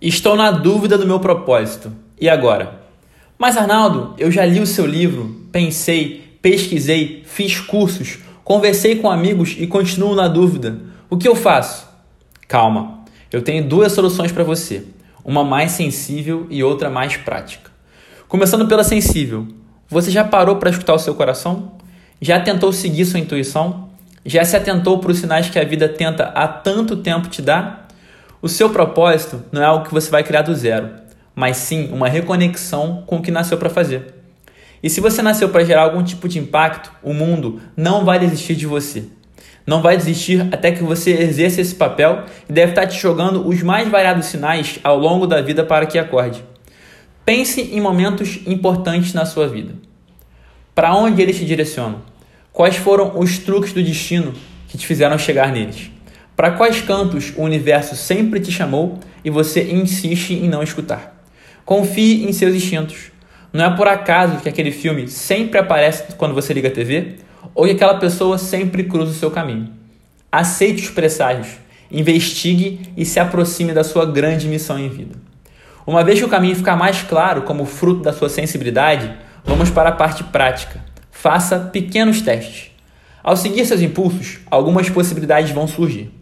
Estou na dúvida do meu propósito. E agora? Mas Arnaldo, eu já li o seu livro, pensei, pesquisei, fiz cursos, conversei com amigos e continuo na dúvida. O que eu faço? Calma, eu tenho duas soluções para você, uma mais sensível e outra mais prática. Começando pela sensível, você já parou para escutar o seu coração? Já tentou seguir sua intuição? Já se atentou para os sinais que a vida tenta há tanto tempo te dar? O seu propósito não é algo que você vai criar do zero, mas sim uma reconexão com o que nasceu para fazer. E se você nasceu para gerar algum tipo de impacto, o mundo não vai desistir de você. Não vai desistir até que você exerça esse papel e deve estar te jogando os mais variados sinais ao longo da vida para que acorde. Pense em momentos importantes na sua vida. Para onde eles te direcionam? Quais foram os truques do destino que te fizeram chegar neles? Para quais cantos o universo sempre te chamou e você insiste em não escutar? Confie em seus instintos. Não é por acaso que aquele filme sempre aparece quando você liga a TV ou que aquela pessoa sempre cruza o seu caminho. Aceite os presságios, investigue e se aproxime da sua grande missão em vida. Uma vez que o caminho ficar mais claro como fruto da sua sensibilidade, vamos para a parte prática. Faça pequenos testes. Ao seguir seus impulsos, algumas possibilidades vão surgir.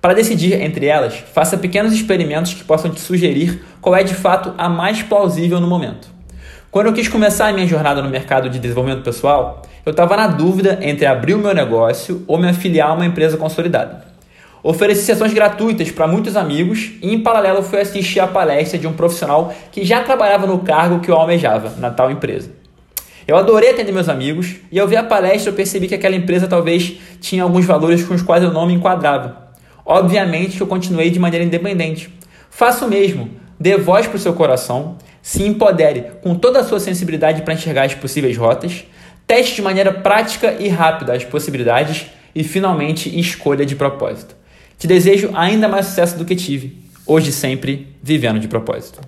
Para decidir entre elas, faça pequenos experimentos que possam te sugerir qual é de fato a mais plausível no momento. Quando eu quis começar a minha jornada no mercado de desenvolvimento pessoal, eu estava na dúvida entre abrir o meu negócio ou me afiliar a uma empresa consolidada. Ofereci sessões gratuitas para muitos amigos e, em paralelo, fui assistir a palestra de um profissional que já trabalhava no cargo que eu almejava, na tal empresa. Eu adorei atender meus amigos e, ao ver a palestra, eu percebi que aquela empresa talvez tinha alguns valores com os quais eu não me enquadrava. Obviamente que eu continuei de maneira independente. Faça o mesmo. Dê voz para o seu coração, se empodere com toda a sua sensibilidade para enxergar as possíveis rotas, teste de maneira prática e rápida as possibilidades e, finalmente, escolha de propósito. Te desejo ainda mais sucesso do que tive, hoje sempre vivendo de propósito.